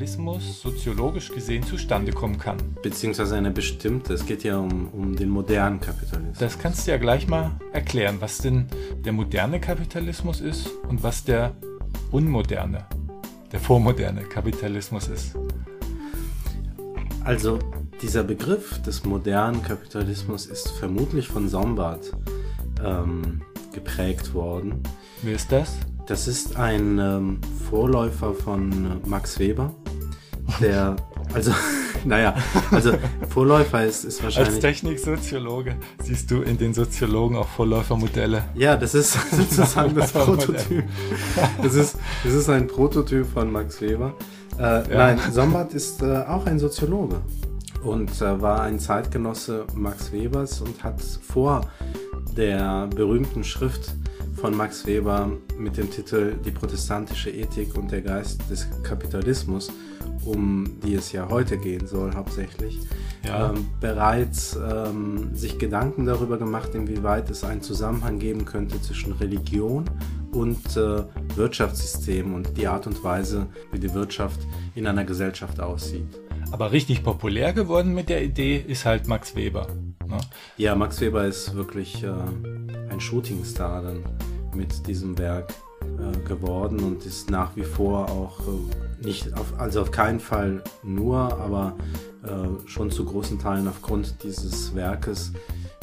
Kapitalismus soziologisch gesehen zustande kommen kann. Beziehungsweise eine bestimmte, es geht ja um, um den modernen Kapitalismus. Das kannst du ja gleich mal erklären, was denn der moderne Kapitalismus ist und was der unmoderne, der vormoderne Kapitalismus ist. Also dieser Begriff des modernen Kapitalismus ist vermutlich von Sombart ähm, geprägt worden. Wer ist das? Das ist ein ähm, Vorläufer von Max Weber, der, also, naja, also Vorläufer ist, ist Als wahrscheinlich... Techniksoziologe siehst du in den Soziologen auch Vorläufermodelle. Ja, das ist sozusagen das Prototyp. Das ist, das ist ein Prototyp von Max Weber. Äh, Nein, Sombart ist äh, auch ein Soziologe und äh, war ein Zeitgenosse Max Webers und hat vor der berühmten Schrift von Max Weber mit dem Titel Die protestantische Ethik und der Geist des Kapitalismus, um die es ja heute gehen soll hauptsächlich, Ja. ähm, bereits ähm, sich Gedanken darüber gemacht, inwieweit es einen Zusammenhang geben könnte zwischen Religion und äh, Wirtschaftssystem und die Art und Weise, wie die Wirtschaft in einer Gesellschaft aussieht. Aber richtig populär geworden mit der Idee ist halt Max Weber. Ne? Ja, Max Weber ist wirklich äh, ein Shootingstar dann mit diesem Werk äh, geworden und ist nach wie vor auch äh, nicht, auf, also auf keinen Fall nur, aber äh, schon zu großen Teilen aufgrund dieses Werkes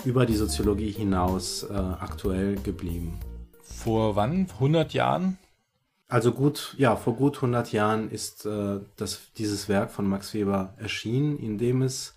über die Soziologie hinaus äh, aktuell geblieben. Vor wann? 100 Jahren? Also gut, ja, vor gut 100 Jahren ist äh, das, dieses Werk von Max Weber erschienen, in dem es,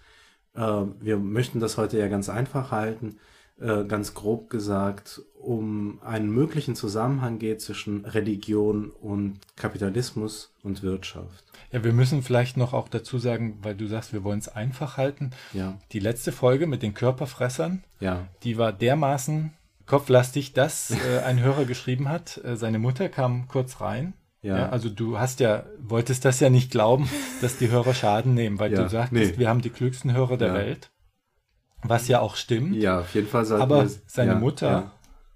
äh, wir möchten das heute ja ganz einfach halten, äh, ganz grob gesagt, um einen möglichen Zusammenhang geht zwischen Religion und Kapitalismus und Wirtschaft. Ja, wir müssen vielleicht noch auch dazu sagen, weil du sagst, wir wollen es einfach halten. Ja, Die letzte Folge mit den Körperfressern, ja, die war dermaßen kopflastig, dass äh, ein Hörer geschrieben hat, äh, seine Mutter kam kurz rein. Ja. also du hast ja, wolltest das ja nicht glauben, dass die Hörer Schaden nehmen, weil Ja, du sagtest, nee. wir haben die klügsten Hörer der Ja. Welt. Was ja auch stimmt. ja, auf jeden Fall sollten Aber wir- seine ja, Mutter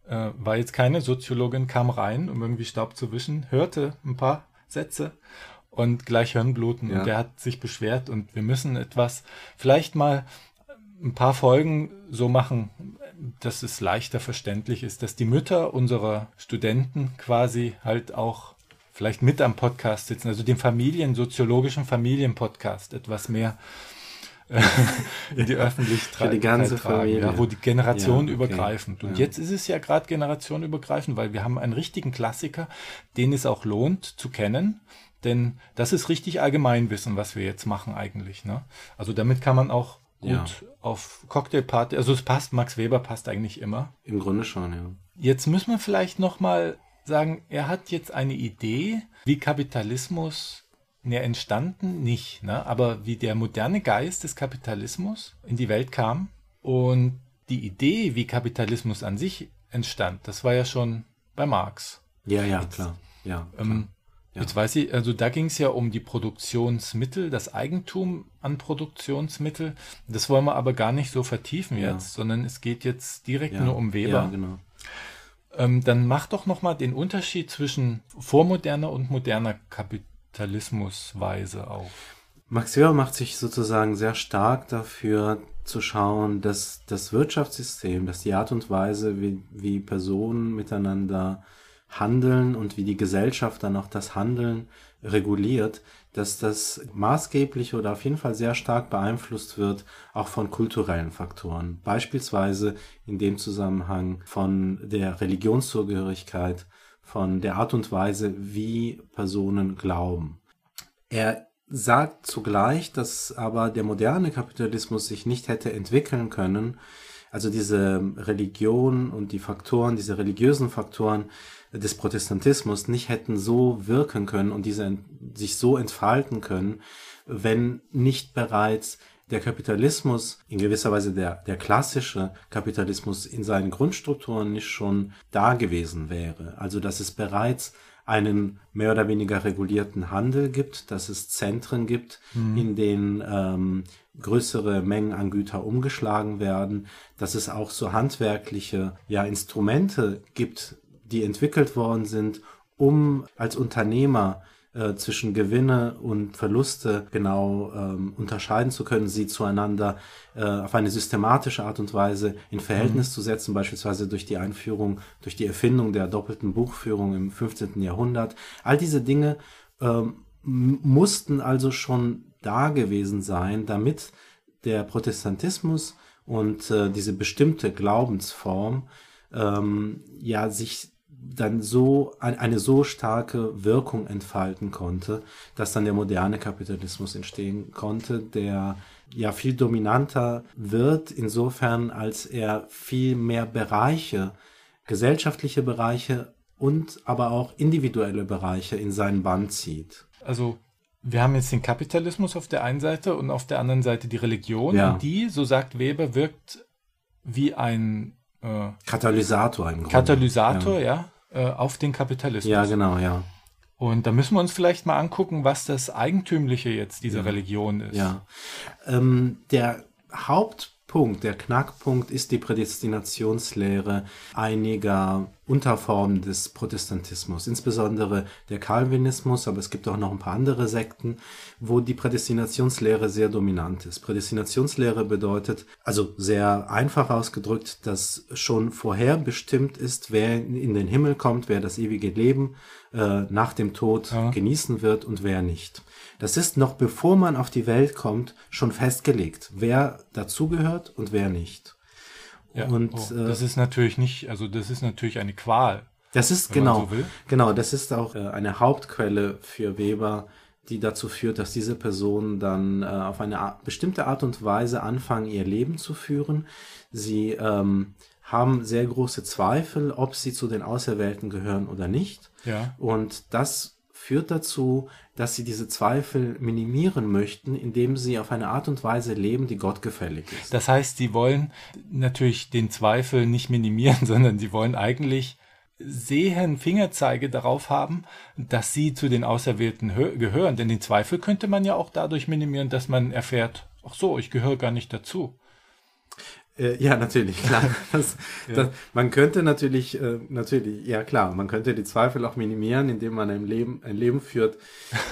ja. äh, war jetzt keine Soziologin, kam rein, um irgendwie Staub zu wischen, hörte ein paar Sätze und gleich Hirnbluten. Ja. Und der hat sich beschwert und wir müssen etwas, vielleicht mal ein paar Folgen so machen, dass es leichter verständlich ist, dass die Mütter unserer Studenten quasi halt auch vielleicht mit am Podcast sitzen, also den Familien, soziologischen Familienpodcast etwas mehr in die Öffentlichkeit die ganze tragen, Familie. Ja, wo die Generation Ja, okay. übergreifend. Und Ja. jetzt ist es ja gerade generationenübergreifend, weil wir haben einen richtigen Klassiker, den es auch lohnt zu kennen. Denn das ist richtig Allgemeinwissen, was wir jetzt machen eigentlich. Ne? Also damit kann man auch gut Ja. auf Cocktailparty, also es passt, Max Weber passt eigentlich immer. Im Grunde schon, ja. Jetzt müssen wir vielleicht nochmal sagen, er hat jetzt eine Idee, wie Kapitalismus ne, entstanden, nicht, ne? aber wie der moderne Geist des Kapitalismus in die Welt kam und die Idee, wie Kapitalismus an sich entstand, das war ja schon bei Marx. Ja, ja, klar. Ja, Ähm, Ja. Jetzt weiß ich, also da ging es ja um die Produktionsmittel, das Eigentum an Produktionsmittel. Das wollen wir aber gar nicht so vertiefen Ja. jetzt, sondern es geht jetzt direkt ja. nur um Weber. Ja, genau. Ähm, dann mach doch nochmal den Unterschied zwischen vormoderner und moderner Kapitalismusweise auf. Max Weber macht sich sozusagen sehr stark dafür zu schauen, dass das Wirtschaftssystem, dass die Art und Weise, wie, wie Personen miteinander handeln und wie die Gesellschaft dann auch das Handeln reguliert, dass das maßgeblich oder auf jeden Fall sehr stark beeinflusst wird, auch von kulturellen Faktoren. Beispielsweise in dem Zusammenhang von der Religionszugehörigkeit, von der Art und Weise, wie Personen glauben. Er sagt zugleich, dass aber der moderne Kapitalismus sich nicht hätte entwickeln können, also diese Religion und die Faktoren, diese religiösen Faktoren des Protestantismus nicht hätten so wirken können und diese, sich so entfalten können, wenn nicht bereits der Kapitalismus, in gewisser Weise der, der klassische Kapitalismus in seinen Grundstrukturen nicht schon da gewesen wäre. Also dass es bereits einen mehr oder weniger regulierten Handel gibt, dass es Zentren gibt, mhm. in denen ähm, größere Mengen an Güter umgeschlagen werden, dass es auch so handwerkliche ja, Instrumente gibt, die entwickelt worden sind, um als Unternehmer äh, zwischen Gewinne und Verluste genau ähm, unterscheiden zu können, sie zueinander äh, auf eine systematische Art und Weise in Verhältnis mhm. zu setzen, beispielsweise durch die Einführung, durch die Erfindung der doppelten Buchführung im 15. Jahrhundert. All diese Dinge ähm, mussten also schon da gewesen sein, damit der Protestantismus und äh, diese bestimmte Glaubensform ähm, ja sich dann so eine so starke Wirkung entfalten konnte, dass dann der moderne Kapitalismus entstehen konnte, der ja viel dominanter wird, insofern als er viel mehr Bereiche, gesellschaftliche Bereiche und aber auch individuelle Bereiche in seinen Bann zieht. Also wir haben jetzt den Kapitalismus auf der einen Seite und auf der anderen Seite die Religion. Ja. Und die, so sagt Weber, wirkt wie ein äh, Katalysator im Grunde. Katalysator, ja. ja äh, auf den Kapitalismus. Ja, genau, ja. Und da müssen wir uns vielleicht mal angucken, was das Eigentümliche jetzt dieser ja. Religion ist. Ja. Ähm, der Haupt Punkt, der Knackpunkt ist die Prädestinationslehre einiger Unterformen des Protestantismus, insbesondere der Calvinismus, aber es gibt auch noch ein paar andere Sekten, wo die Prädestinationslehre sehr dominant ist. Prädestinationslehre bedeutet, also sehr einfach ausgedrückt, dass schon vorher bestimmt ist, wer in den Himmel kommt, wer das ewige Leben äh, nach dem Tod ja. genießen wird und wer nicht. Das ist noch bevor man auf die Welt kommt schon festgelegt, wer dazugehört und wer nicht. Ja, und oh, das äh, ist natürlich nicht, also das ist natürlich eine Qual. Das ist genau, so genau, das ist auch äh, eine Hauptquelle für Weber, die dazu führt, dass diese Personen dann äh, auf eine Art, bestimmte Art und Weise anfangen, ihr Leben zu führen. Sie ähm, haben sehr große Zweifel, ob sie zu den Auserwählten gehören oder nicht. Ja. Und das führt dazu, dass sie diese Zweifel minimieren möchten, indem sie auf eine Art und Weise leben, die Gott gefällig ist. Das heißt, sie wollen natürlich den Zweifel nicht minimieren, sondern sie wollen eigentlich sehen, Fingerzeige darauf haben, dass sie zu den Auserwählten gehören. Denn den Zweifel könnte man ja auch dadurch minimieren, dass man erfährt, ach so, ich gehöre gar nicht dazu. Äh, ja, natürlich, klar. Das, ja. Das, man könnte natürlich, äh, natürlich, ja klar, man könnte die Zweifel auch minimieren, indem man ein Leben, ein Leben führt,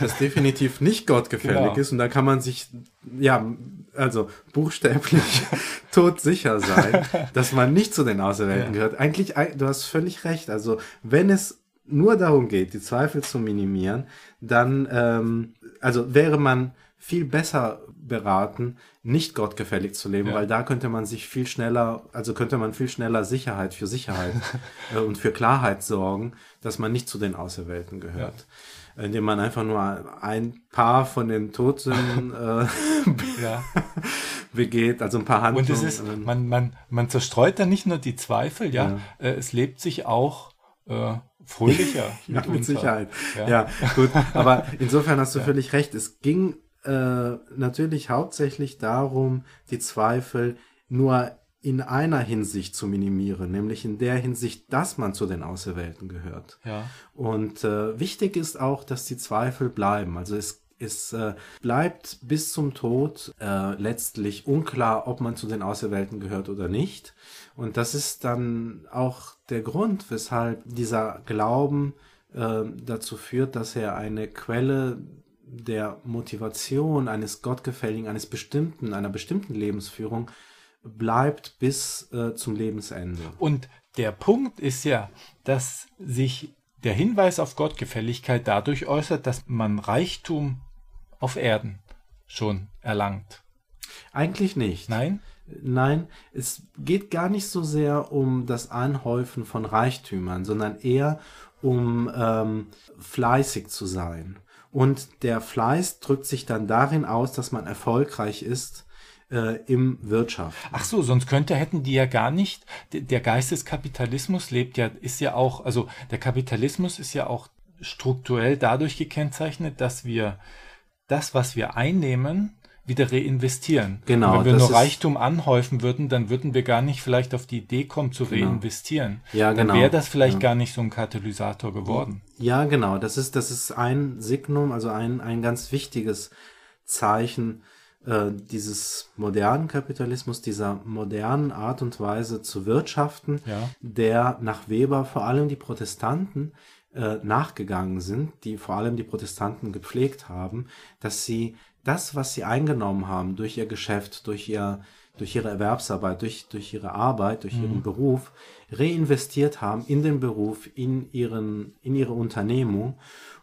das definitiv nicht gottgefällig genau. ist. Und da kann man sich, ja, also buchstäblich todsicher sein, dass man nicht zu den Auserwählten ja. gehört. Eigentlich, du hast völlig recht. Also wenn es nur darum geht, die Zweifel zu minimieren, dann, ähm, also wäre man viel besser beraten, nicht gottgefällig zu leben, ja. weil da könnte man sich viel schneller, also könnte man viel schneller Sicherheit für Sicherheit äh, und für Klarheit sorgen, dass man nicht zu den Auserwählten gehört. Ja. Indem man einfach nur ein paar von den Todsünden äh, ja. begeht, also ein paar Handlungen. Und es ist, man, man, man zerstreut dann nicht nur die Zweifel, ja, ja. Äh, es lebt sich auch äh, fröhlicher. ja, mit Sicherheit. Ja. ja. gut. Aber insofern hast du völlig recht. Es ging äh, natürlich hauptsächlich darum, die Zweifel nur in einer Hinsicht zu minimieren, nämlich in der Hinsicht, dass man zu den Auserwählten gehört. Ja. Und äh, wichtig ist auch, dass die Zweifel bleiben. Also es, es äh, bleibt bis zum Tod äh, letztlich unklar, ob man zu den Auserwählten gehört oder nicht. Und das ist dann auch der Grund, weshalb dieser Glauben äh, dazu führt, dass er eine Quelle der Motivation eines Gottgefälligen, eines bestimmten, einer bestimmten Lebensführung bleibt bis äh, zum Lebensende. Und der Punkt ist ja, dass sich der Hinweis auf Gottgefälligkeit dadurch äußert, dass man Reichtum auf Erden schon erlangt. Eigentlich nicht. Nein? Nein, es geht gar nicht so sehr um das Anhäufen von Reichtümern, sondern eher um ähm, fleißig zu sein. Und der Fleiß drückt sich dann darin aus, dass man erfolgreich ist äh, im Wirtschaft. Ach so, sonst könnte, hätten die ja gar nicht, der Geist des Kapitalismus lebt ja, ist ja auch, also der Kapitalismus ist ja auch strukturell dadurch gekennzeichnet, dass wir das, was wir einnehmen, wieder reinvestieren. Genau. Und wenn wir nur Reichtum anhäufen würden, dann würden wir gar nicht vielleicht auf die Idee kommen zu Genau. reinvestieren. Ja, dann genau. wäre das vielleicht Ja. gar nicht so ein Katalysator geworden. Ja, genau. Das ist, das ist ein Signum, also ein, ein ganz wichtiges Zeichen äh, dieses modernen Kapitalismus, dieser modernen Art und Weise zu wirtschaften, Ja. der nach Weber vor allem die Protestanten äh, nachgegangen sind, die vor allem die Protestanten gepflegt haben, dass sie das, was sie eingenommen haben durch ihr Geschäft, durch ihr durch ihre Erwerbsarbeit, durch, durch ihre Arbeit, durch ihren Beruf reinvestiert haben in den Beruf, in, ihren, in ihre Unternehmung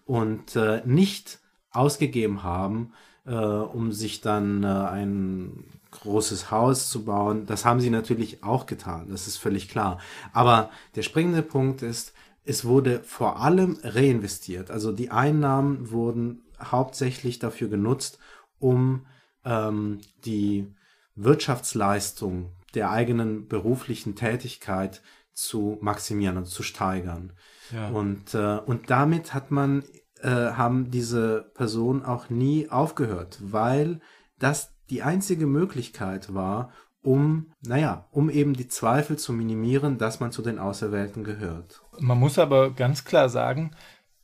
und äh, nicht ausgegeben haben, äh, um sich dann äh, ein großes Haus zu bauen. Das haben sie natürlich auch getan, das ist völlig klar. Aber der springende Punkt ist, es wurde vor allem reinvestiert. Also die Einnahmen wurden hauptsächlich dafür genutzt, um ähm, die Wirtschaftsleistung der eigenen beruflichen Tätigkeit zu maximieren und zu steigern. Ja. Und, äh, und damit hat man, äh, haben diese Personen auch nie aufgehört, weil das die einzige Möglichkeit war, um, naja, um eben die Zweifel zu minimieren, dass man zu den Auserwählten gehört. Man muss aber ganz klar sagen,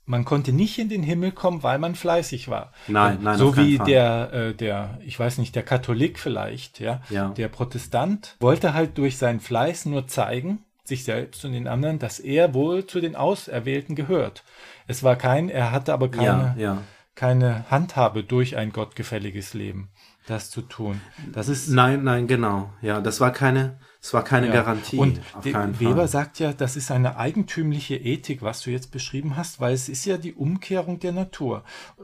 man konnte nicht in den Himmel kommen, weil man fleißig war. Nein, nein, So wie der, äh, der, ich weiß nicht, der Katholik vielleicht, ja. Ja. Der Protestant wollte halt durch seinen Fleiß nur zeigen, sich selbst und den anderen, dass er wohl zu den Auserwählten gehört. Es war kein, er hatte aber keine, Ja, ja. keine Handhabe durch ein gottgefälliges Leben, das zu tun. Das ist Nein, nein, genau. Ja, das war keine, es war keine Ja. Garantie. Und Weber sagt ja, das ist eine eigentümliche Ethik, was du jetzt beschrieben hast, weil es ist ja die Umkehrung der Natur.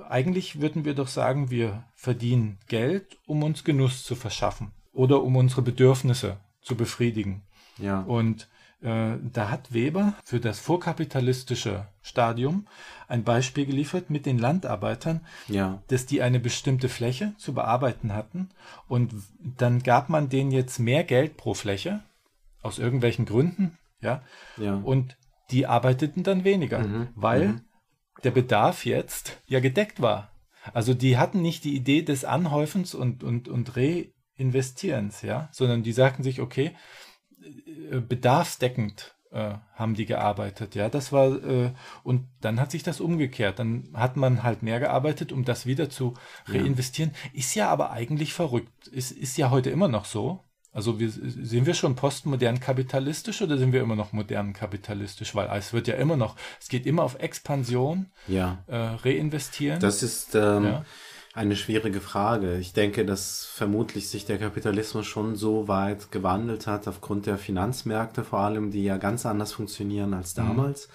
Eigentlich würden wir doch sagen, wir verdienen Geld, um uns Genuss zu verschaffen oder um unsere Bedürfnisse zu befriedigen. Ja. Und da hat Weber für das vorkapitalistische Stadium ein Beispiel geliefert mit den Landarbeitern, Ja. dass die eine bestimmte Fläche zu bearbeiten hatten und dann gab man denen jetzt mehr Geld pro Fläche aus irgendwelchen Gründen, ja, Ja. und die arbeiteten dann weniger, Mhm, weil mhm. der Bedarf jetzt ja gedeckt war. Also die hatten nicht die Idee des Anhäufens und, und, und Reinvestierens, ja, sondern die sagten sich, okay, äh, bedarfsdeckend äh, haben die gearbeitet, ja, das war, äh, und dann hat sich das umgekehrt, dann hat man halt mehr gearbeitet, um das wieder zu reinvestieren, ist ja aber eigentlich verrückt, ist, ist ja heute immer noch so, also wir, sind wir schon postmodern kapitalistisch oder sind wir immer noch modern kapitalistisch, weil es wird ja immer noch, es geht immer auf Expansion, Ja. äh, reinvestieren. Das ist ähm, Ja. Eine schwierige Frage. Ich denke, dass vermutlich sich der Kapitalismus schon so weit gewandelt hat, aufgrund der Finanzmärkte vor allem, die ja ganz anders funktionieren als damals,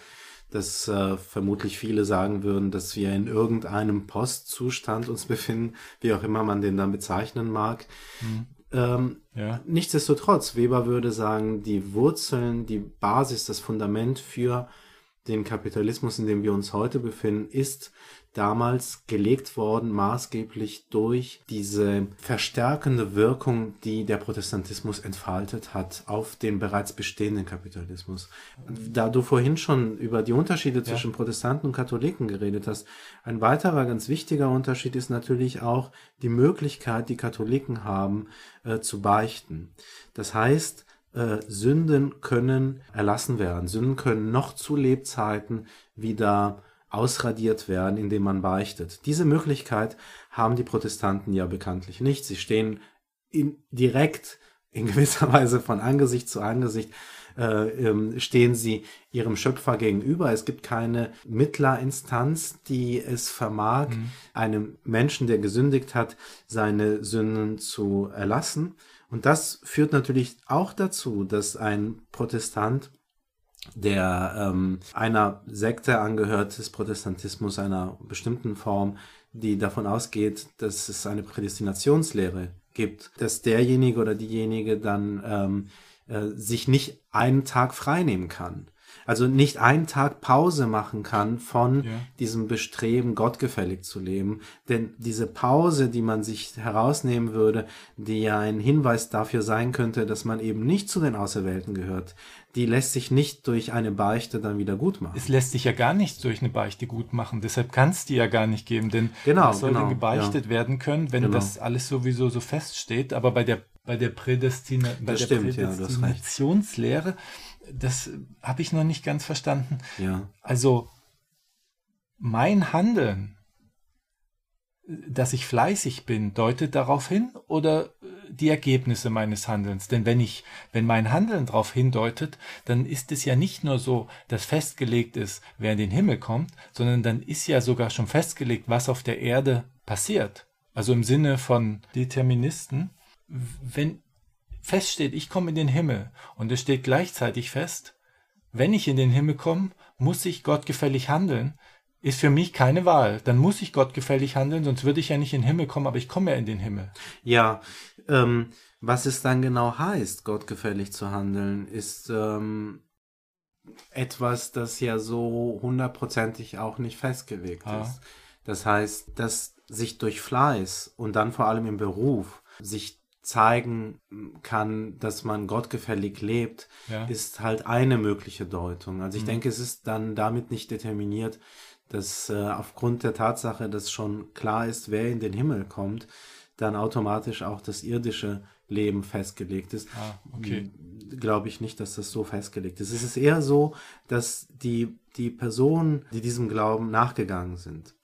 dass äh, vermutlich viele sagen würden, dass wir in irgendeinem Postzustand uns befinden, wie auch immer man den dann bezeichnen mag. Ähm, ja. Nichtsdestotrotz, Weber würde sagen, die Wurzeln, die Basis, das Fundament für den Kapitalismus, in dem wir uns heute befinden, ist damals gelegt worden, maßgeblich durch diese verstärkende Wirkung, die der Protestantismus entfaltet hat auf den bereits bestehenden Kapitalismus. Da du vorhin schon über die Unterschiede zwischen Protestanten und Katholiken geredet hast, ein weiterer ganz wichtiger Unterschied ist natürlich auch die Möglichkeit, die Katholiken haben, äh, zu beichten. Das heißt, äh, Sünden können erlassen werden. Sünden können noch zu Lebzeiten wieder ausradiert werden, indem man beichtet. Diese Möglichkeit haben die Protestanten ja bekanntlich nicht. Sie stehen in, direkt in gewisser Weise von Angesicht zu Angesicht äh, ähm, stehen sie ihrem Schöpfer gegenüber. Es gibt keine Mittlerinstanz, die es vermag, einem Menschen, der gesündigt hat, seine Sünden zu erlassen. Und das führt natürlich auch dazu, dass ein Protestant der ähm, einer Sekte angehört des Protestantismus, einer bestimmten Form, die davon ausgeht, dass es eine Prädestinationslehre gibt, dass derjenige oder diejenige dann ähm, äh, sich nicht einen Tag frei nehmen kann. also nicht einen Tag Pause machen kann von Ja. diesem Bestreben, gottgefällig zu leben. Denn diese Pause, die man sich herausnehmen würde, die ja ein Hinweis dafür sein könnte, dass man eben nicht zu den Auserwählten gehört, die lässt sich nicht durch eine Beichte dann wieder gut machen. Es lässt sich ja gar nicht durch eine Beichte gut machen. Deshalb kann es die ja gar nicht geben. Denn Genau, soll genau, denn gebeichtet werden können, wenn Genau. das alles sowieso so feststeht? Aber bei der, bei der, Prädestina, bei Das der stimmt, ja. Prädestinationslehre, das habe ich noch nicht ganz verstanden. Ja. Also mein Handeln, dass ich fleißig bin, deutet darauf hin oder die Ergebnisse meines Handelns? Denn wenn ich, wenn mein Handeln darauf hindeutet, dann ist es ja nicht nur so, dass festgelegt ist, wer in den Himmel kommt, sondern dann ist ja sogar schon festgelegt, was auf der Erde passiert. Also im Sinne von Deterministen, wenn feststeht, ich komme in den Himmel und es steht gleichzeitig fest, wenn ich in den Himmel komme, muss ich gottgefällig handeln, ist für mich keine Wahl. Dann muss ich gottgefällig handeln, sonst würde ich ja nicht in den Himmel kommen, aber ich komme ja in den Himmel. Ja, ähm, was es dann genau heißt, gottgefällig zu handeln, ist ähm, etwas, das ja so hundertprozentig auch nicht festgelegt Ah. ist. Das heißt, dass sich durch Fleiß und dann vor allem im Beruf sich zeigen kann, dass man gottgefällig lebt, Ja. ist halt eine mögliche Deutung. Also ich Mhm. denke, es ist dann damit nicht determiniert, dass äh, aufgrund der Tatsache, dass schon klar ist, wer in den Himmel kommt, dann automatisch auch das irdische Leben festgelegt ist. Ah, okay. Glaube ich nicht, dass das so festgelegt ist. Es ist eher so, dass die, die Personen, die diesem Glauben nachgegangen sind,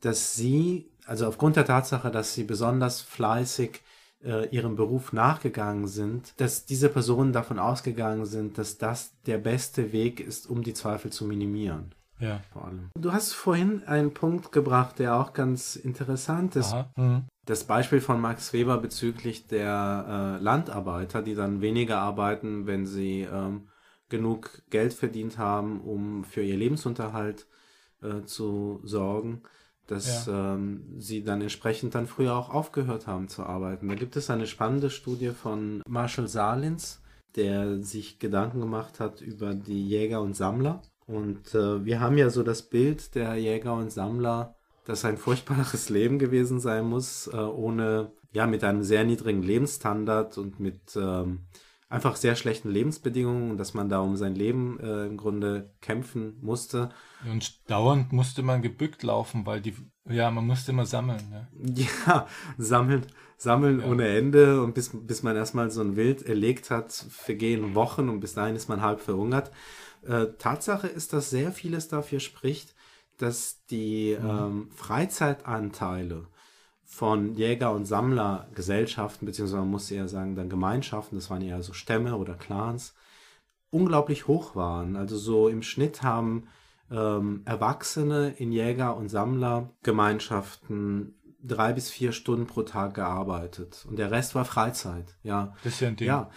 dass sie, also aufgrund der Tatsache, dass sie besonders fleißig äh, ihrem Beruf nachgegangen sind, dass diese Personen davon ausgegangen sind, dass das der beste Weg ist, um die Zweifel zu minimieren. Ja. Vor allem. Du hast vorhin einen Punkt gebracht, der auch ganz interessant ist. Mhm. Das Beispiel von Max Weber bezüglich der äh, Landarbeiter, die dann weniger arbeiten, wenn sie ähm, genug Geld verdient haben, um für ihr Lebensunterhalt äh, zu sorgen, dass ähm, sie dann entsprechend dann früher auch aufgehört haben zu arbeiten. Da gibt es eine spannende Studie von Marshall Salins, der sich Gedanken gemacht hat über die Jäger und Sammler. Und äh, wir haben ja so das Bild der Jäger und Sammler, das ein furchtbares Leben gewesen sein muss, äh, ohne, ja, mit einem sehr niedrigen Lebensstandard und mit ähm, einfach sehr schlechten Lebensbedingungen dass man da um sein Leben äh, im Grunde kämpfen musste. Und dauernd musste man gebückt laufen, weil die, ja, man musste immer sammeln. Ja. Ja, sammeln, sammeln Ja. ohne Ende und bis, bis man erstmal so ein Wild erlegt hat, vergehen Wochen und bis dahin ist man halb verhungert. Äh, Tatsache ist, dass sehr vieles dafür spricht, dass die ähm, Freizeitanteile von Jäger- und Sammlergesellschaften, beziehungsweise man muss eher sagen, dann Gemeinschaften, das waren eher so Stämme oder Clans, unglaublich hoch waren. Also so im Schnitt haben ähm, Erwachsene in Jäger- und Sammlergemeinschaften drei bis vier Stunden pro Tag gearbeitet. Und der Rest war Freizeit, ja. Das ist ja ein Ding. Ja,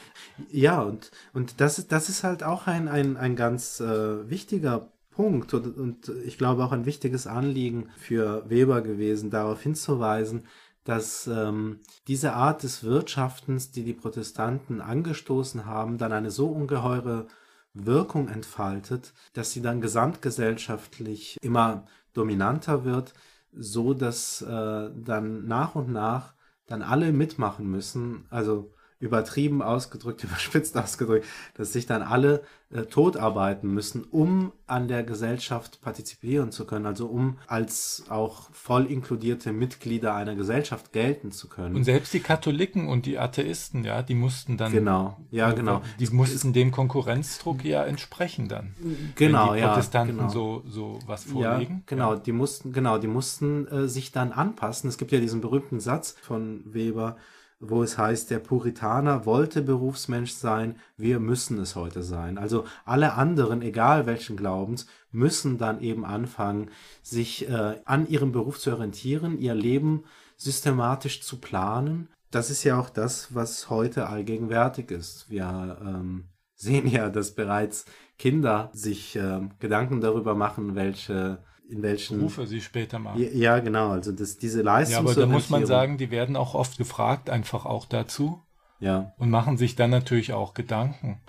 ja und, und das, ist, das ist halt auch ein, ein, ein ganz äh, wichtiger Punkt und, und ich glaube auch ein wichtiges Anliegen für Weber gewesen, darauf hinzuweisen, dass ähm, diese Art des Wirtschaftens, die die Protestanten angestoßen haben, dann eine so ungeheure Wirkung entfaltet, dass sie dann gesamtgesellschaftlich immer dominanter wird, so dass äh, dann nach und nach dann alle mitmachen müssen, also übertrieben ausgedrückt, überspitzt ausgedrückt, dass sich dann alle äh, totarbeiten müssen, um an der Gesellschaft partizipieren zu können, also um als auch voll inkludierte Mitglieder einer Gesellschaft gelten zu können. Und selbst die Katholiken und die Atheisten, ja, die mussten dann. genau, ja, genau. Die mussten dem Konkurrenzdruck ja entsprechen dann. Genau, wenn die ja, Protestanten genau. so, so was Ja, vorlegen. genau, die mussten, genau, die mussten äh, sich dann anpassen. Es gibt ja diesen berühmten Satz von Weber, wo es heißt, der Puritaner wollte Berufsmensch sein, wir müssen es heute sein. Also alle anderen, egal welchen Glaubens, müssen dann eben anfangen, sich äh, an ihrem Beruf zu orientieren, ihr Leben systematisch zu planen. Das ist ja auch das, was heute allgegenwärtig ist. Wir ähm, sehen ja, dass bereits Kinder sich ähm, Gedanken darüber machen, welche in welchen Berufe sie später machen. ja, ja, genau, also das, diese Ja, Leistung. aber da muss man sagen, die werden auch oft gefragt, einfach auch dazu ja, und machen sich dann natürlich auch Gedanken.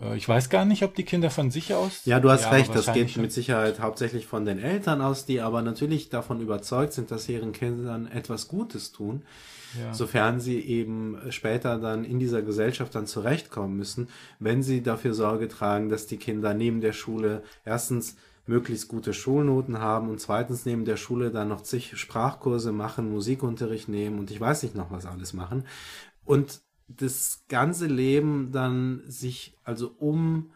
Äh, ich weiß gar nicht, ob die Kinder von sich aus. Ja, du hast ja, recht, das geht mit Sicherheit hauptsächlich von den Eltern aus, die aber natürlich davon überzeugt sind, dass sie ihren Kindern etwas Gutes tun. Ja. Sofern sie eben später dann in dieser Gesellschaft dann zurechtkommen müssen, wenn sie dafür Sorge tragen, dass die Kinder neben der Schule erstens möglichst gute Schulnoten haben und zweitens neben der Schule dann noch zig Sprachkurse machen, Musikunterricht nehmen und ich weiß nicht noch was alles machen. Und das ganze Leben dann sich also um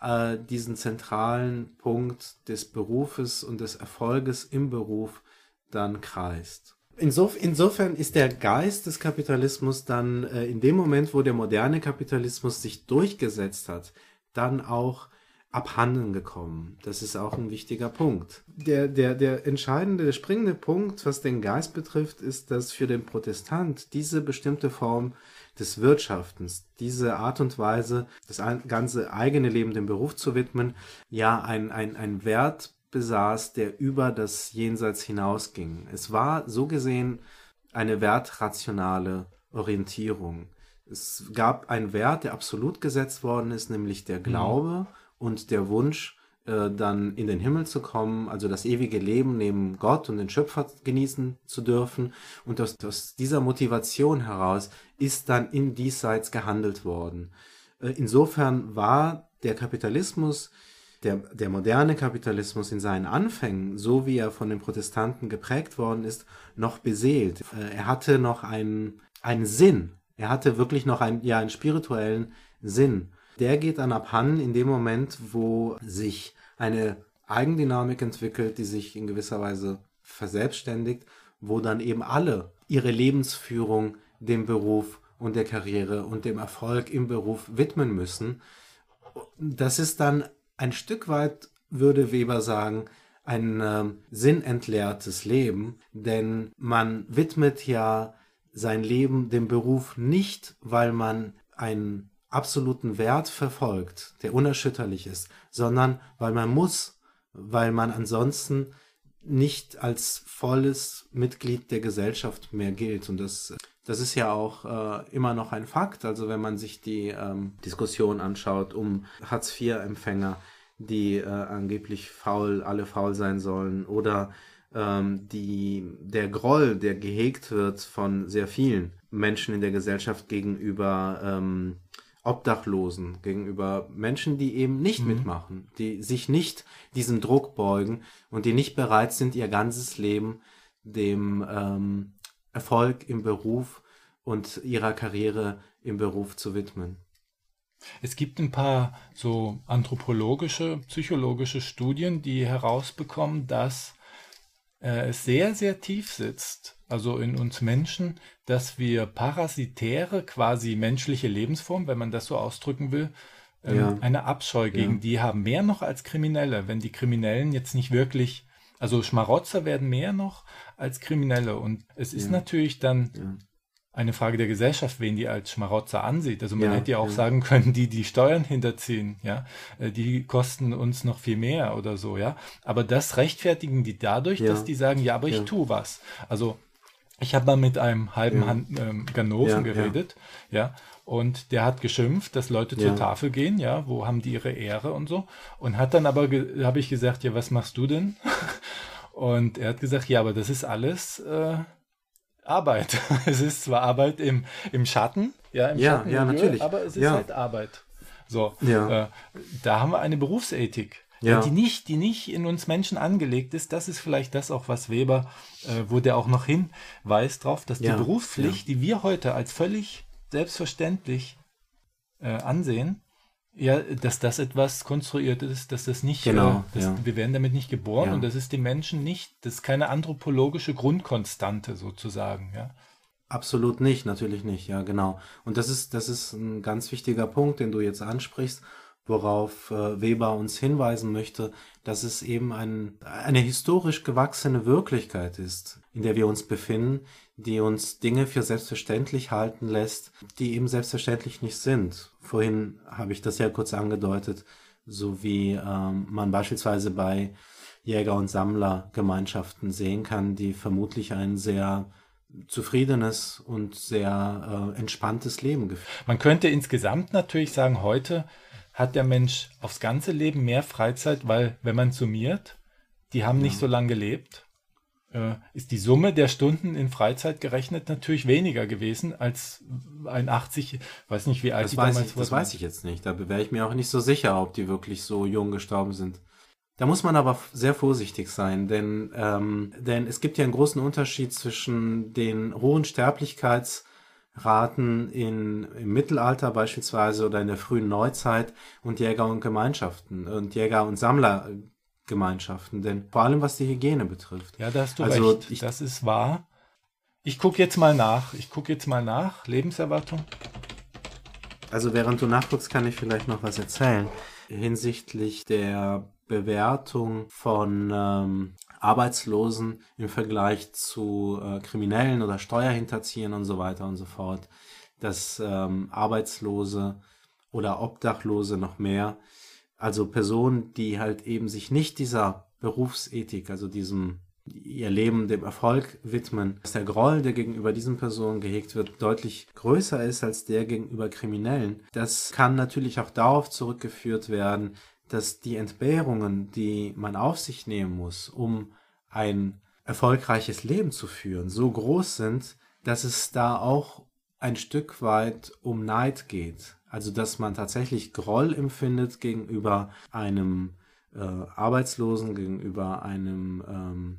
äh, diesen zentralen Punkt des Berufes und des Erfolges im Beruf dann kreist. Insof insofern ist der Geist des Kapitalismus dann äh, in dem Moment, wo der moderne Kapitalismus sich durchgesetzt hat, dann auch abhanden gekommen. Das ist auch ein wichtiger Punkt. Der, der, der entscheidende, der springende Punkt, was den Geist betrifft, ist, dass für den Protestant diese bestimmte Form des Wirtschaftens, diese Art und Weise, das ganze eigene Leben dem Beruf zu widmen, ja ein, ein, ein Wert besaß, der über das Jenseits hinausging. Es war so gesehen eine wertrationale Orientierung. Es gab einen Wert, der absolut gesetzt worden ist, nämlich der mhm. Glaube mhm. Und der Wunsch, äh, dann in den Himmel zu kommen, also das ewige Leben neben Gott und den Schöpfer genießen zu dürfen. Und aus, aus dieser Motivation heraus ist dann in diesseits gehandelt worden. Äh, insofern war der Kapitalismus, der, der moderne Kapitalismus in seinen Anfängen, so wie er von den Protestanten geprägt worden ist, noch beseelt. Äh, er hatte noch einen, einen Sinn. Er hatte wirklich noch einen, ja, einen spirituellen Sinn der geht dann abhanden in dem Moment, wo sich eine Eigendynamik entwickelt, die sich in gewisser Weise verselbstständigt, wo dann eben alle ihre Lebensführung dem Beruf und der Karriere und dem Erfolg im Beruf widmen müssen. Das ist dann ein Stück weit, würde Weber sagen, ein äh, sinnentleertes Leben, denn man widmet ja sein Leben dem Beruf nicht, weil man ein absoluten Wert verfolgt, der unerschütterlich ist, sondern weil man muss, weil man ansonsten nicht als volles Mitglied der Gesellschaft mehr gilt. Und das, das ist ja auch äh, immer noch ein Fakt. Also wenn man sich die ähm, Diskussion anschaut um Hartz-IV-Empfänger, die äh, angeblich faul, alle faul sein sollen, oder ähm, die, der Groll, der gehegt wird von sehr vielen Menschen in der Gesellschaft gegenüber ähm, Obdachlosen, gegenüber Menschen, die eben nicht mhm. mitmachen, die sich nicht diesem Druck beugen und die nicht bereit sind, ihr ganzes Leben dem ähm, Erfolg im Beruf und ihrer Karriere im Beruf zu widmen. Es gibt ein paar so anthropologische, psychologische Studien, die herausbekommen, dass äh, es sehr, sehr tief sitzt, also in uns Menschen, dass wir parasitäre, quasi menschliche Lebensform, wenn man das so ausdrücken will, ähm, ja. eine Abscheu gegen ja. die haben. Mehr noch als Kriminelle, wenn die Kriminellen jetzt nicht wirklich, also Schmarotzer werden mehr noch als Kriminelle. Und es ist ja. natürlich dann eine Frage der Gesellschaft, wen die als Schmarotzer ansieht. Also man hätte ja auch sagen können, die, die Steuern hinterziehen, ja, äh, die kosten uns noch viel mehr oder so, ja. Aber das rechtfertigen die dadurch, dass die sagen, ja, aber ich tue was. Also ich habe mal mit einem halben Hand, ähm, Ganoven geredet, ja. und der hat geschimpft, dass Leute zur Tafel gehen, ja, wo haben die ihre Ehre und so. Und hat dann aber, habe ich gesagt, ja, was machst du denn? und er hat gesagt, ja, aber das ist alles, äh, Arbeit. Es ist zwar Arbeit im, im Schatten, ja, im ja, Schatten, ja, natürlich. aber es ist ja. halt Arbeit. So, ja. äh, da haben wir eine Berufsethik. Ja. Die nicht, die nicht in uns Menschen angelegt ist, das ist vielleicht das auch, was Weber, äh, wo der auch noch hinweist drauf, dass ja. die Berufspflicht, die wir heute als völlig selbstverständlich äh, ansehen, ja, dass das etwas konstruiert ist, dass das nicht, genau, äh, das, ja. wir werden damit nicht geboren ja. und das ist den Menschen nicht, das ist keine anthropologische Grundkonstante sozusagen, ja. Absolut nicht, natürlich nicht, ja, genau. Und das ist, das ist ein ganz wichtiger Punkt, den du jetzt ansprichst, worauf äh, Weber uns hinweisen möchte, dass es eben ein, eine historisch gewachsene Wirklichkeit ist, in der wir uns befinden, die uns Dinge für selbstverständlich halten lässt, die eben selbstverständlich nicht sind. Vorhin habe ich das ja kurz angedeutet, so wie ähm, man beispielsweise bei Jäger- und Sammlergemeinschaften sehen kann, die vermutlich ein sehr zufriedenes und sehr äh, entspanntes Leben geführt. Man könnte insgesamt natürlich sagen, heute hat der Mensch aufs ganze Leben mehr Freizeit, weil wenn man summiert, die haben nicht so lange gelebt, äh, ist die Summe der Stunden in Freizeit gerechnet natürlich weniger gewesen als ein 80, weiß nicht wie alt Das die weiß, damals ich, das weiß ich jetzt nicht. Da wäre ich mir auch nicht so sicher, ob die wirklich so jung gestorben sind. Da muss man aber sehr vorsichtig sein, denn, ähm, denn es gibt ja einen großen Unterschied zwischen den hohen Sterblichkeitsraten in, im Mittelalter beispielsweise oder in der frühen Neuzeit und Jäger und Gemeinschaften und Jäger und Sammlergemeinschaften, denn vor allem was die Hygiene betrifft. Ja, da hast du Also recht. ich- das ist wahr. Ich gucke jetzt mal nach. Ich gucke jetzt mal nach. Lebenserwartung. Also während du nachguckst, kann ich vielleicht noch was erzählen hinsichtlich der Bewertung von ähm, Arbeitslosen im Vergleich zu äh, Kriminellen oder Steuerhinterziehern und so weiter und so fort. Dass ähm, Arbeitslose oder Obdachlose noch mehr, also Personen, die halt eben sich nicht dieser Berufsethik, also diesem ihr Leben dem Erfolg widmen, dass der Groll, der gegenüber diesen Personen gehegt wird, deutlich größer ist als der gegenüber Kriminellen. Das kann natürlich auch darauf zurückgeführt werden, dass die Entbehrungen, die man auf sich nehmen muss, um ein erfolgreiches Leben zu führen, so groß sind, dass es da auch ein Stück weit um Neid geht. Also dass man tatsächlich Groll empfindet gegenüber einem äh, Arbeitslosen, gegenüber einem ähm,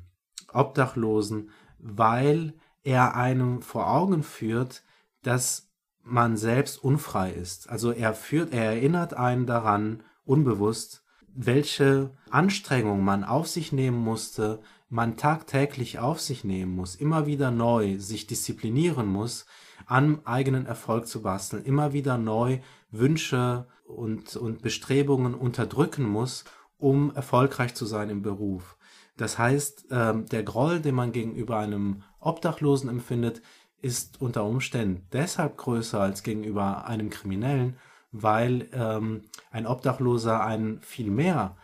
Obdachlosen, weil er einem vor Augen führt, dass man selbst unfrei ist. Also er führt, er erinnert einen daran, unbewusst, welche Anstrengung man auf sich nehmen musste, man tagtäglich auf sich nehmen muss, immer wieder neu sich disziplinieren muss, am eigenen Erfolg zu basteln, immer wieder neu Wünsche und, und Bestrebungen unterdrücken muss, um erfolgreich zu sein im Beruf. Das heißt, ähm, der Groll, den man gegenüber einem Obdachlosen empfindet, ist unter Umständen deshalb größer als gegenüber einem Kriminellen, weil ähm, ein Obdachloser einen viel mehr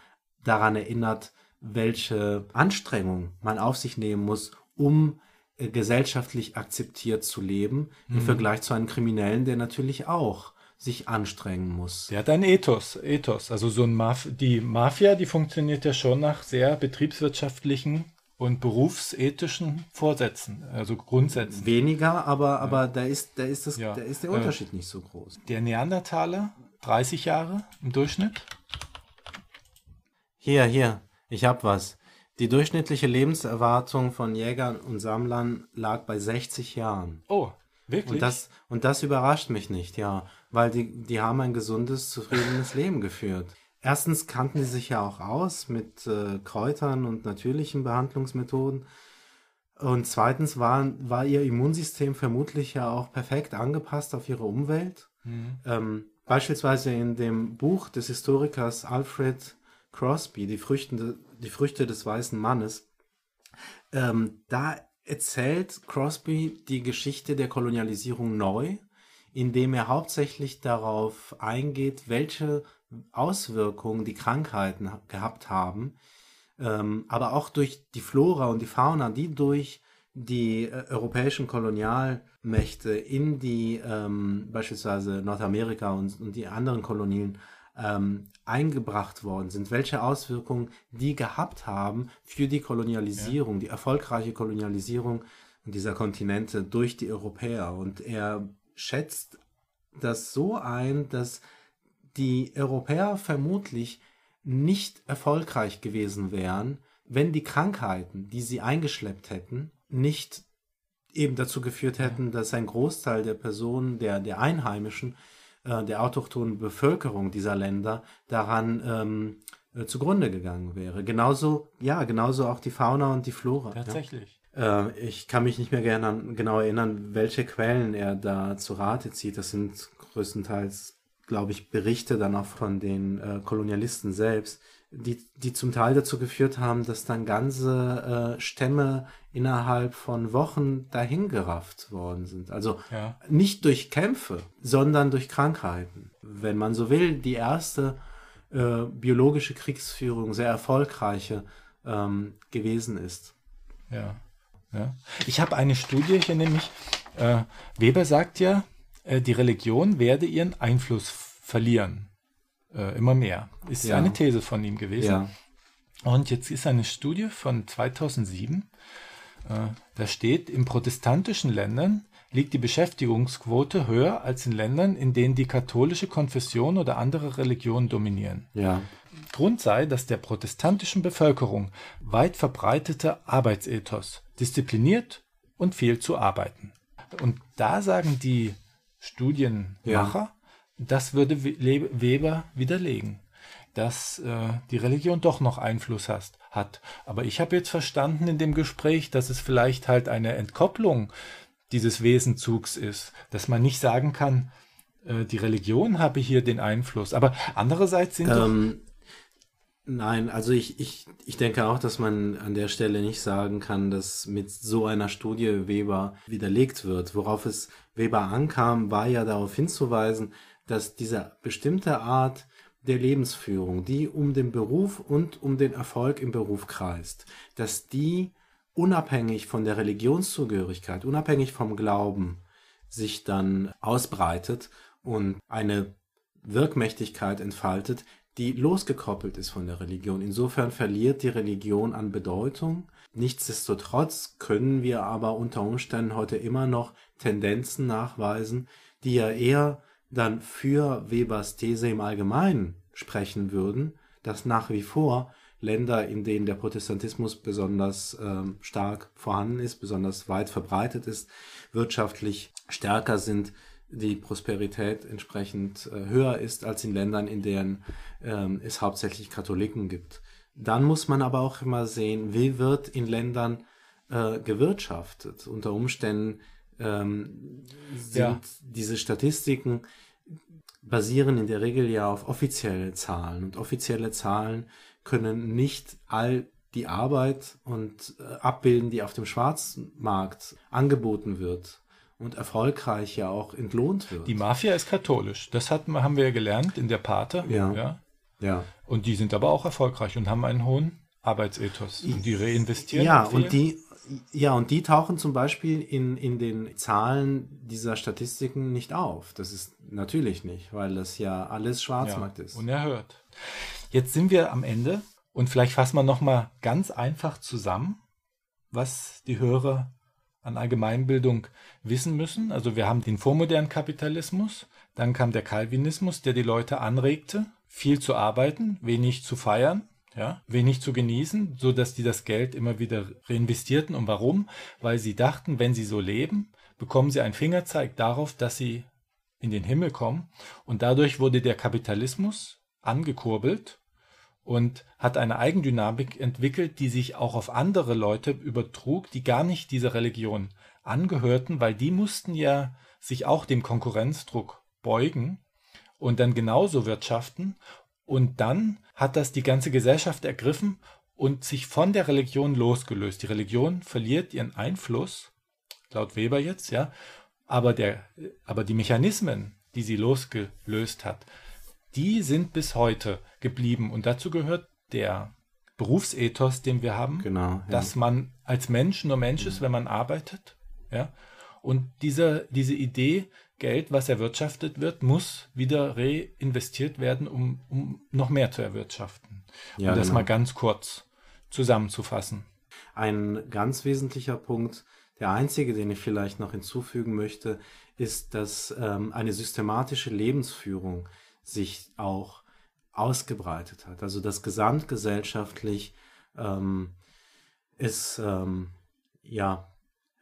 daran erinnert, welche Anstrengung man auf sich nehmen muss, um äh, gesellschaftlich akzeptiert zu leben, im Vergleich zu einem Kriminellen, der natürlich auch sich anstrengen muss. Der hat ein Ethos, Ethos. Also so ein Maf die Mafia, die funktioniert ja schon nach sehr betriebswirtschaftlichen und berufsethischen Vorsätzen, also Grundsätzen. Weniger, aber, aber da, ist, da, ist das, Ja. da ist der Äh, Unterschied nicht so groß. Der Neandertaler, 30 Jahre im Durchschnitt. Hier, hier, ich hab was. Die durchschnittliche Lebenserwartung von Jägern und Sammlern lag bei 60 Jahren. Oh, wirklich? Und das, und das überrascht mich nicht, ja, weil die, die haben ein gesundes, zufriedenes Leben geführt. Erstens kannten sie sich ja auch aus mit äh, Kräutern und natürlichen Behandlungsmethoden. Und zweitens war, war ihr Immunsystem vermutlich ja auch perfekt angepasst auf ihre Umwelt. Ähm, beispielsweise in dem Buch des Historikers Alfred Crosby, Die, Früchte, die Früchte des weißen Mannes, ähm, da erzählt Crosby die Geschichte der Kolonialisierung neu, indem er hauptsächlich darauf eingeht, welche Auswirkungen die Krankheiten ha- gehabt haben, ähm, aber auch durch die Flora und die Fauna, die durch die äh, europäischen Kolonialmächte in die ähm, beispielsweise Nordamerika und, und die anderen Kolonien ähm, eingebracht worden sind, welche Auswirkungen die gehabt haben für die Kolonialisierung, die erfolgreiche Kolonialisierung dieser Kontinente durch die Europäer. Und er schätzt das so ein, dass die Europäer vermutlich nicht erfolgreich gewesen wären, wenn die Krankheiten, die sie eingeschleppt hätten, nicht eben dazu geführt hätten, dass ein Großteil der Personen, der, der Einheimischen, äh, der autochthonen Bevölkerung dieser Länder daran ähm, äh, zugrunde gegangen wäre. Genauso, ja, genauso auch die Fauna und die Flora. Ja. Tatsächlich. Äh, ich kann mich nicht mehr gerne an, genau erinnern, welche Quellen er da zu Rate zieht. Das sind größtenteils, glaube ich, Berichte dann auch von den äh, Kolonialisten selbst, die, die zum Teil dazu geführt haben, dass dann ganze äh, Stämme innerhalb von Wochen dahingerafft worden sind. Also Ja. nicht durch Kämpfe, sondern durch Krankheiten. Wenn man so will, die erste äh, biologische Kriegsführung, sehr erfolgreiche, ähm, gewesen ist. Ja. ja. Ich habe eine Studie hier nämlich. Äh, Weber sagt ja, äh, die Religion werde ihren Einfluss verlieren. äh, immer mehr. Ist Ja. eine These von ihm gewesen. Ja. Und jetzt ist eine Studie von 2007, äh, da steht, in protestantischen Ländern liegt die Beschäftigungsquote höher als in Ländern, in denen die katholische Konfession oder andere Religionen dominieren. Ja. Grund sei, dass der protestantischen Bevölkerung weit verbreiteter Arbeitsethos, diszipliniert und viel zu arbeiten. Und da sagen die Studienmacher, das würde Weber widerlegen, dass äh, die Religion doch noch Einfluss hast, hat. Aber ich habe jetzt verstanden in dem Gespräch, dass es vielleicht halt eine Entkopplung dieses Wesenzugs ist, dass man nicht sagen kann, äh, die Religion habe hier den Einfluss. Aber andererseits sind doch Ähm, nein, also ich, ich, ich denke auch, dass man an der Stelle nicht sagen kann, dass mit so einer Studie Weber widerlegt wird. Worauf es Weber ankam, war ja darauf hinzuweisen, dass diese bestimmte Art der Lebensführung, die um den Beruf und um den Erfolg im Beruf kreist, dass die unabhängig von der Religionszugehörigkeit, unabhängig vom Glauben, sich dann ausbreitet und eine Wirkmächtigkeit entfaltet, die losgekoppelt ist von der Religion. Insofern verliert die Religion an Bedeutung. Nichtsdestotrotz können wir aber unter Umständen heute immer noch Tendenzen nachweisen, die ja eher dann für Webers These im Allgemeinen sprechen würden, dass nach wie vor Länder, in denen der Protestantismus besonders ähm, stark vorhanden ist, besonders weit verbreitet ist, wirtschaftlich stärker sind, die Prosperität entsprechend äh, höher ist als in Ländern, in denen ähm, es hauptsächlich Katholiken gibt. Dann muss man aber auch immer sehen, wie wird in Ländern äh, gewirtschaftet. Unter Umständen ähm, sind Ja. diese Statistiken basieren in der Regel ja auf offizielle Zahlen und offizielle Zahlen können nicht all die Arbeit und äh, abbilden, die auf dem Schwarzmarkt angeboten wird und erfolgreich ja auch entlohnt wird. Die Mafia ist katholisch. Das hat, haben wir ja gelernt in der Pate. Ja. ja. Und die sind aber auch erfolgreich und haben einen hohen Arbeitsethos. Und die reinvestieren. Ja, und die, ja, und die tauchen zum Beispiel in, in den Zahlen dieser Statistiken nicht auf. Das ist natürlich nicht, weil das ja alles Schwarzmarkt ja, ist. Unerhört. Jetzt sind wir am Ende und vielleicht fassen wir nochmal ganz einfach zusammen, was die Hörer an Allgemeinbildung wissen müssen. Also wir haben den vormodernen Kapitalismus, dann kam der Calvinismus, der die Leute anregte, viel zu arbeiten, wenig zu feiern, ja, wenig zu genießen, so dass die das Geld immer wieder reinvestierten. Und warum? Weil sie dachten, wenn sie so leben, bekommen sie einen Fingerzeig darauf, dass sie in den Himmel kommen. Und dadurch wurde der Kapitalismus angekurbelt und hat eine Eigendynamik entwickelt, die sich auch auf andere Leute übertrug, die gar nicht dieser Religion angehörten, weil die mussten ja sich auch dem Konkurrenzdruck beugen und dann genauso wirtschaften. Und dann hat das die ganze Gesellschaft ergriffen und sich von der Religion losgelöst. Die Religion verliert ihren Einfluss, laut Weber jetzt, ja, aber, der, aber die Mechanismen, die sie losgelöst hat, die sind bis heute geblieben. Und dazu gehört der Berufsethos, den wir haben, Genau. Ja. dass man als Mensch nur Mensch ist, wenn man arbeitet. Ja? Und diese, diese Idee, Geld, was erwirtschaftet wird, muss wieder reinvestiert werden, um, um noch mehr zu erwirtschaften. Ja, um das genau. mal ganz kurz zusammenzufassen. Ein ganz wesentlicher Punkt, der einzige, den ich vielleicht noch hinzufügen möchte, ist, dass ähm, eine systematische Lebensführung sich auch ausgebreitet hat. Also dass gesamtgesellschaftlich ähm, es ähm, ja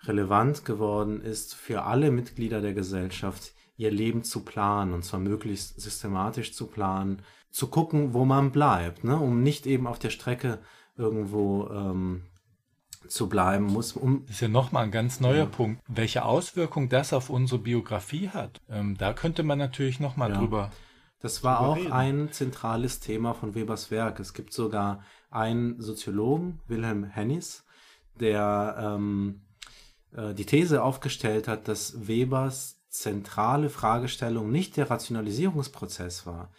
relevant geworden ist, für alle Mitglieder der Gesellschaft ihr Leben zu planen und zwar möglichst systematisch zu planen, zu gucken, wo man bleibt, ne? um nicht eben auf der Strecke irgendwo ähm, zu bleiben muss, um Das ist ja nochmal ein ganz neuer Punkt. Welche Auswirkung das auf unsere Biografie hat, ähm, da könnte man natürlich nochmal Ja. drüber. Das war auch reden. ein zentrales Thema von Webers Werk. Es gibt sogar einen Soziologen, Wilhelm Hennis, der ähm, äh, die These aufgestellt hat, dass Webers zentrale Fragestellung nicht der Rationalisierungsprozess war,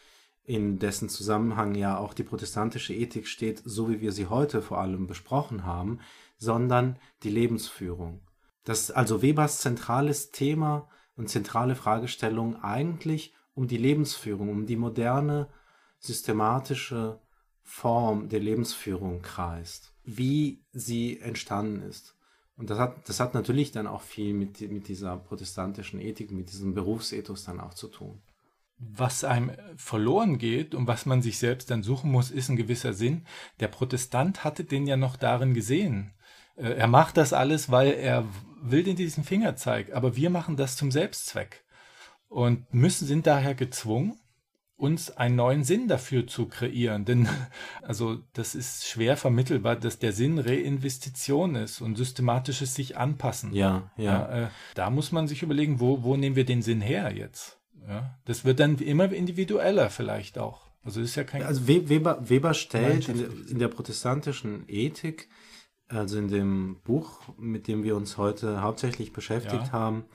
in dessen Zusammenhang ja auch die protestantische Ethik steht, so wie wir sie heute vor allem besprochen haben, sondern die Lebensführung. Dass also Webers zentrales Thema und zentrale Fragestellung eigentlich um die Lebensführung, um die moderne systematische Form der Lebensführung kreist, wie sie entstanden ist. Und das hat, das hat natürlich dann auch viel mit, mit dieser protestantischen Ethik, mit diesem Berufsethos dann auch zu tun. Was einem verloren geht und was man sich selbst dann suchen muss, ist ein gewisser Sinn. Der Protestant hatte den ja noch darin gesehen. Äh, er macht das alles, weil er will den diesen Fingerzeig, aber wir machen das zum Selbstzweck und müssen sind daher gezwungen, uns einen neuen Sinn dafür zu kreieren. Denn also das ist schwer vermittelbar, dass der Sinn Reinvestition ist und systematisches sich anpassen. Ja, ja. ja äh, da muss man sich überlegen, wo, wo nehmen wir den Sinn her jetzt? Ja, das wird dann immer individueller vielleicht auch. Also ist ja kein. Also Weber, Weber stellt in der, in der protestantischen Ethik, also in dem Buch, mit dem wir uns heute hauptsächlich beschäftigt ja. haben,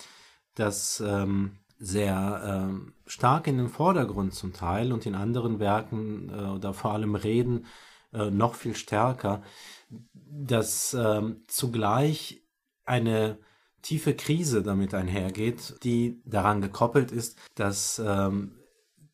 dass ähm, sehr ähm, stark in den Vordergrund zum Teil und in anderen Werken äh, oder vor allem Reden äh, noch viel stärker, dass ähm, zugleich eine tiefe Krise damit einhergeht, die daran gekoppelt ist, dass ähm,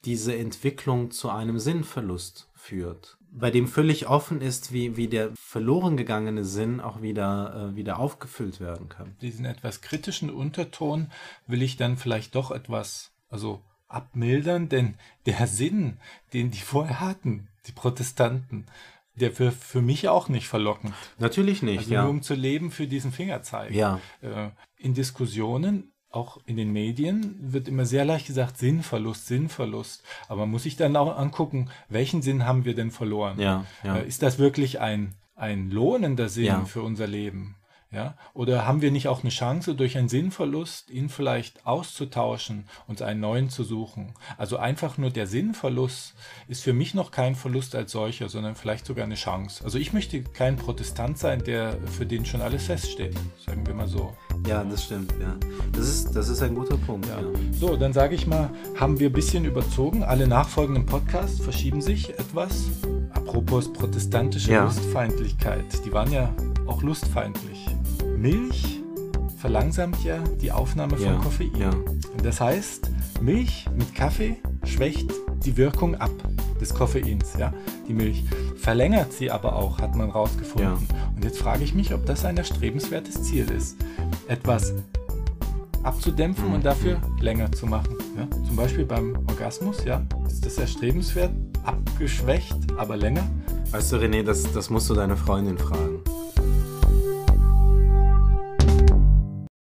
diese Entwicklung zu einem Sinnverlust führt bei dem völlig offen ist, wie, wie der verloren gegangene Sinn auch wieder, äh, wieder aufgefüllt werden kann. Diesen etwas kritischen Unterton will ich dann vielleicht doch etwas, also abmildern, denn der Sinn, den die vorher hatten, die Protestanten, der wird für mich auch nicht verlockend. Natürlich nicht, also ja. Nur um zu leben für diesen Fingerzeig. Ja. Äh, in Diskussionen auch in den Medien wird immer sehr leicht gesagt, Sinnverlust, Sinnverlust. Aber man muss sich dann auch angucken, welchen Sinn haben wir denn verloren? Ja, ja. Äh, ist das wirklich ein, ein lohnender Sinn ja. für unser Leben? Ja? Oder haben wir nicht auch eine Chance, durch einen Sinnverlust ihn vielleicht auszutauschen, uns einen neuen zu suchen? Also einfach nur der Sinnverlust ist für mich noch kein Verlust als solcher, sondern vielleicht sogar eine Chance. Also ich möchte kein Protestant sein, der für den schon alles feststeht, sagen wir mal so. Ja, das stimmt, ja. Das ist, das ist ein guter Punkt. Ja. ja. So, dann sage ich mal, haben wir ein bisschen überzogen. Alle nachfolgenden Podcasts verschieben sich etwas. Apropos protestantische ja. Lustfeindlichkeit, die waren ja auch lustfeindlich. Milch verlangsamt ja die Aufnahme von ja, Koffein. Ja. Das heißt, Milch mit Kaffee schwächt die Wirkung ab des Koffeins. Ja? Die Milch verlängert sie aber auch, hat man rausgefunden. Ja. Und jetzt frage ich mich, ob das ein erstrebenswertes Ziel ist, etwas abzudämpfen mhm. und dafür länger zu machen. Ja? Zum Beispiel beim Orgasmus, ja, ist das erstrebenswert, abgeschwächt, aber länger. Weißt du, René, das, das musst du deine Freundin fragen.